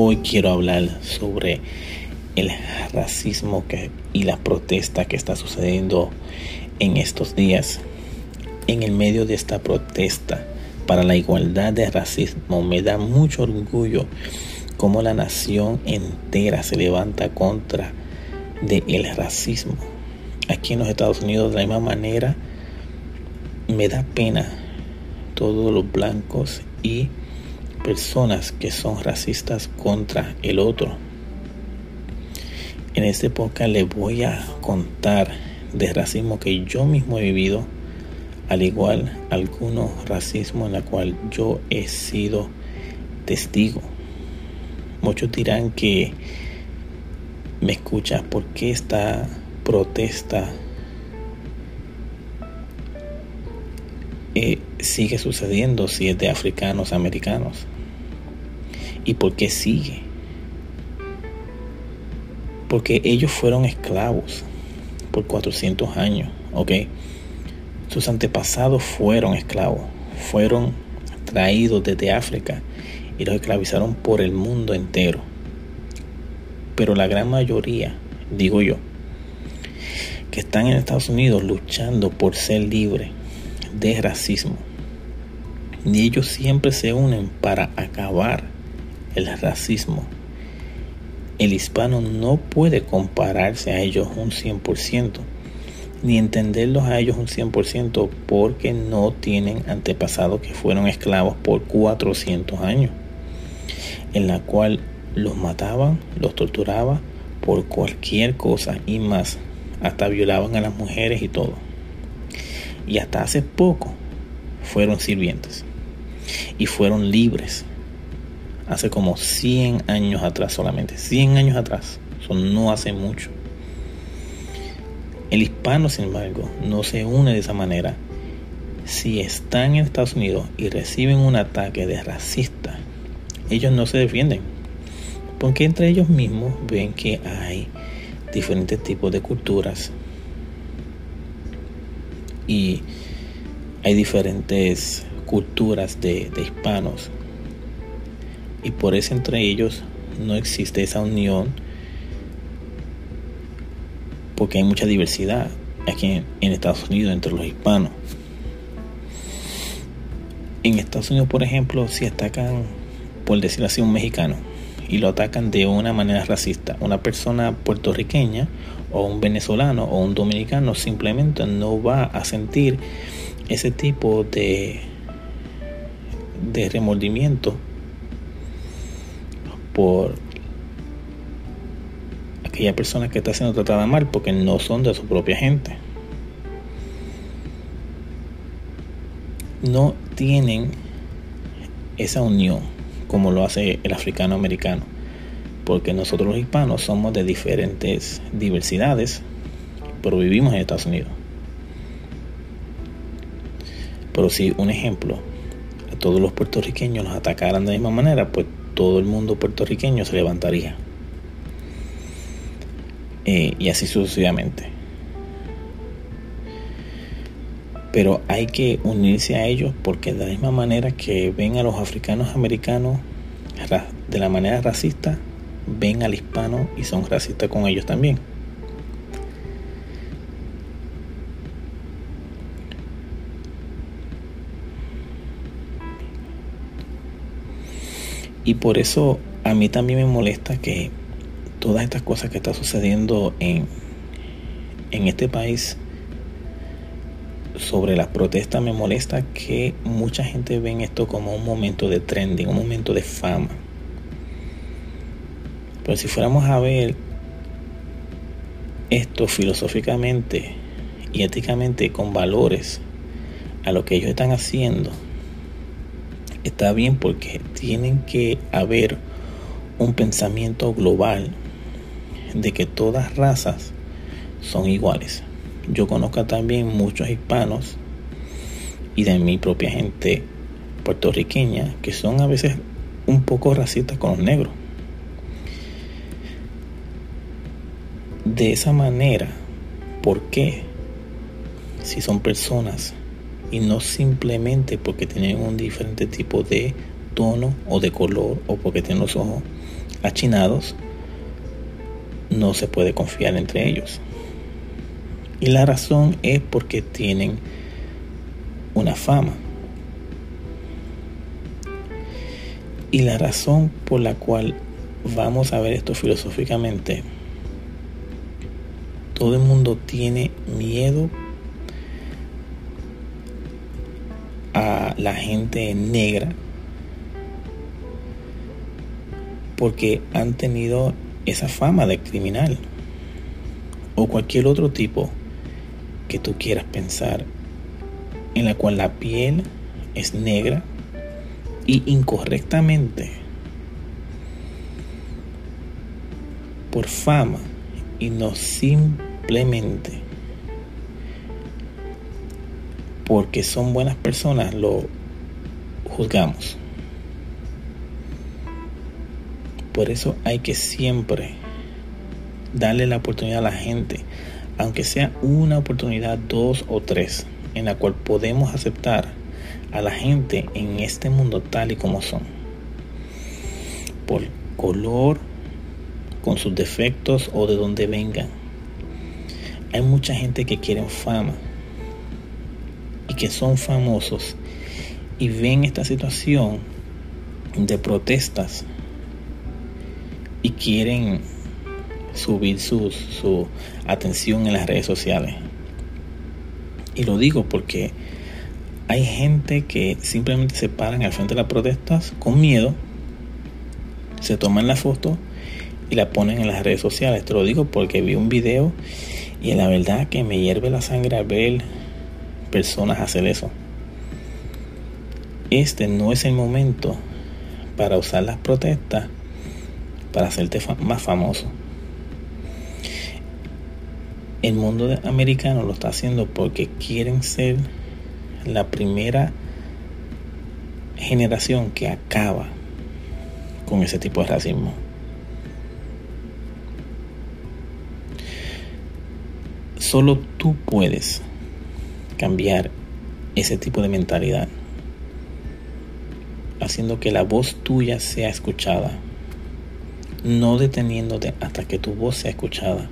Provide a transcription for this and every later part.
Hoy quiero hablar sobre el racismo y la protesta que está sucediendo en estos días. En el medio de esta protesta para la igualdad de racismo me da mucho orgullo cómo la nación entera se levanta contra el racismo. Aquí en los Estados Unidos de la misma manera me da pena todos los blancos y personas que son racistas contra el otro. En esta época le voy a contar de racismo que yo mismo he vivido, al igual algunos racismo en la cual yo he sido testigo. Muchos dirán que me escuchas por qué esta protesta eh, sigue sucediendo si es de africanos americanos. ¿Y por qué sigue? Porque ellos fueron esclavos por 400 años, ¿ok? Sus antepasados fueron esclavos, fueron traídos desde África y los esclavizaron por el mundo entero. Pero la gran mayoría, digo yo, que están en Estados Unidos luchando por ser libres de racismo. Y ellos siempre se unen para acabar el racismo. El hispano no puede compararse a ellos un 100%, ni entenderlos a ellos un 100% porque no tienen antepasados que fueron esclavos por 400 años, en la cual los mataban, los torturaban por cualquier cosa y más, hasta violaban a las mujeres y todo y hasta hace poco fueron sirvientes y fueron libres. Hace como 100 años atrás solamente, 100 años atrás, eso no hace mucho. El hispano, sin embargo, no se une de esa manera. Si están en Estados Unidos y reciben un ataque de racista, ellos no se defienden. Porque entre ellos mismos ven que hay diferentes tipos de culturas, y hay diferentes culturas de, hispanos y por eso entre ellos no existe esa unión porque hay mucha diversidad aquí en, Estados Unidos entre los hispanos. En Estados Unidos, por ejemplo, si atacan, por decirlo así, un mexicano y lo atacan de una manera racista, una persona puertorriqueña o un venezolano o un dominicano simplemente no va a sentir ese tipo de, de remordimiento por aquella persona que está siendo tratada mal porque no son de su propia gente. No tienen esa unión como lo hace el africano americano porque nosotros los hispanos somos de diferentes diversidades, pero vivimos en Estados Unidos. Pero si un ejemplo, a todos los puertorriqueños los atacaran de la misma manera, pues todo el mundo puertorriqueño se levantaría. Eh, y así sucesivamente. Pero hay que unirse a ellos porque de la misma manera que ven a los africanos americanos de la manera racista, ven al hispano y son racistas con ellos también. Y por eso a mí también me molesta que todas estas cosas que están sucediendo en, en este país sobre las protestas me molesta que mucha gente ve esto como un momento de trending, un momento de fama. Pero si fuéramos a ver esto filosóficamente y éticamente con valores a lo que ellos están haciendo, está bien porque tienen que haber un pensamiento global de que todas razas son iguales. Yo conozco también muchos hispanos y de mi propia gente puertorriqueña que son a veces un poco racistas con los negros. de esa manera, ¿por qué? Si son personas y no simplemente porque tienen un diferente tipo de tono o de color o porque tienen los ojos achinados, no se puede confiar entre ellos. Y la razón es porque tienen una fama. Y la razón por la cual vamos a ver esto filosóficamente, todo el mundo tiene miedo a la gente negra porque han tenido esa fama de criminal o cualquier otro tipo que tú quieras pensar en la cual la piel es negra y incorrectamente por fama y no simplemente porque son buenas personas lo juzgamos. Por eso hay que siempre darle la oportunidad a la gente, aunque sea una oportunidad, dos o tres, en la cual podemos aceptar a la gente en este mundo tal y como son. Por color, con sus defectos o de donde vengan. Hay mucha gente que quiere fama y que son famosos y ven esta situación de protestas y quieren subir su, su atención en las redes sociales. Y lo digo porque hay gente que simplemente se paran al frente de las protestas con miedo, se toman la foto y la ponen en las redes sociales. Te lo digo porque vi un video y la verdad que me hierve la sangre al ver personas hacer eso. Este no es el momento para usar las protestas para hacerte más famoso. El mundo americano lo está haciendo porque quieren ser la primera generación que acaba con ese tipo de racismo. Solo tú puedes cambiar ese tipo de mentalidad, haciendo que la voz tuya sea escuchada, no deteniéndote hasta que tu voz sea escuchada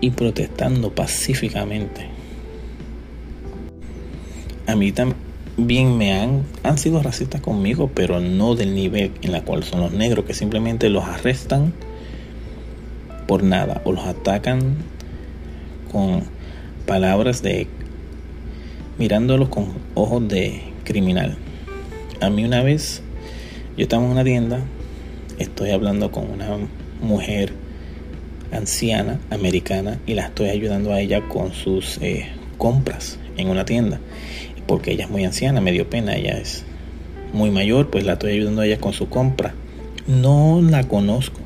y protestando pacíficamente. A mí también me han, han sido racistas conmigo, pero no del nivel en la cual son los negros, que simplemente los arrestan por nada o los atacan con palabras de mirándolos con ojos de criminal. A mí una vez yo estaba en una tienda, estoy hablando con una mujer anciana americana y la estoy ayudando a ella con sus eh, compras en una tienda porque ella es muy anciana, me dio pena, ella es muy mayor, pues la estoy ayudando a ella con su compra. No la conozco,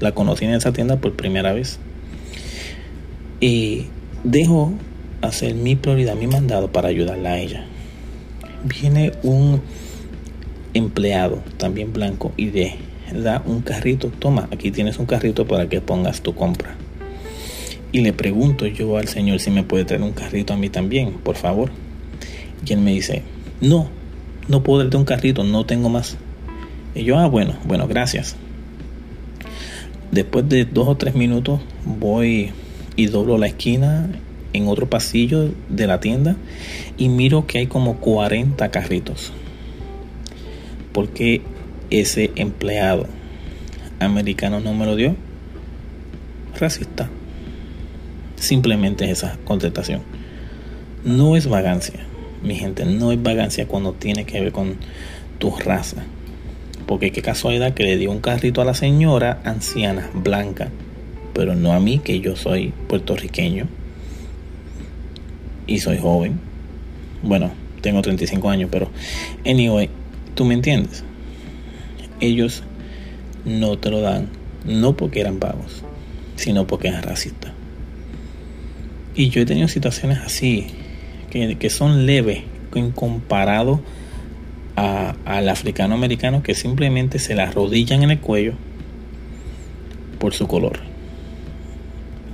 la conocí en esa tienda por primera vez. Y dejo hacer mi prioridad, mi mandado para ayudarla a ella. Viene un empleado, también blanco, y de da un carrito, toma, aquí tienes un carrito para que pongas tu compra. Y le pregunto yo al Señor si me puede traer un carrito a mí también, por favor. Y él me dice, no, no puedo darte un carrito, no tengo más. Y yo, ah, bueno, bueno, gracias. Después de dos o tres minutos voy y doblo la esquina en otro pasillo de la tienda y miro que hay como 40 carritos. Porque ese empleado americano no me lo dio? Racista. Simplemente es esa contestación. No es vagancia, mi gente, no es vagancia cuando tiene que ver con tu raza. Porque qué casualidad que le dio un carrito a la señora anciana, blanca, pero no a mí, que yo soy puertorriqueño y soy joven. Bueno, tengo 35 años, pero anyway, tú me entiendes. Ellos no te lo dan, no porque eran vagos, sino porque eran racistas. Y yo he tenido situaciones así, que, que son leves en comparado al africano americano que simplemente se la arrodillan en el cuello por su color.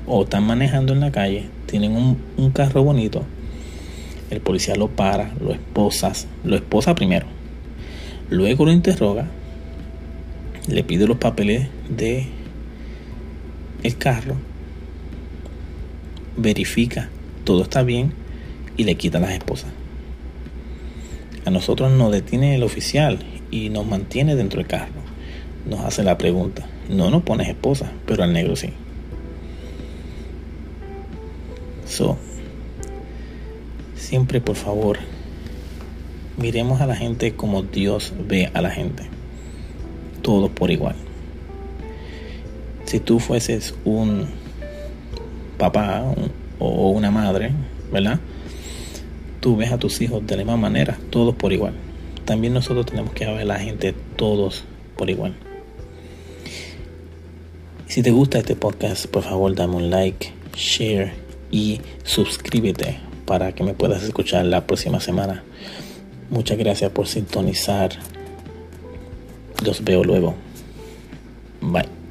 O están manejando en la calle, tienen un, un carro bonito, el policía lo para, lo esposas, lo esposa primero, luego lo interroga le pide los papeles de el carro, verifica todo está bien y le quita las esposas. A nosotros nos detiene el oficial y nos mantiene dentro del carro. Nos hace la pregunta. No nos pones esposa, pero al negro sí. So, siempre por favor, miremos a la gente como Dios ve a la gente. Todos por igual. Si tú fueses un papá o una madre, ¿verdad? tú ves a tus hijos de la misma manera, todos por igual. También nosotros tenemos que ver a la gente todos por igual. Si te gusta este podcast, por favor dame un like, share y suscríbete para que me puedas escuchar la próxima semana. Muchas gracias por sintonizar. Los veo luego. Bye.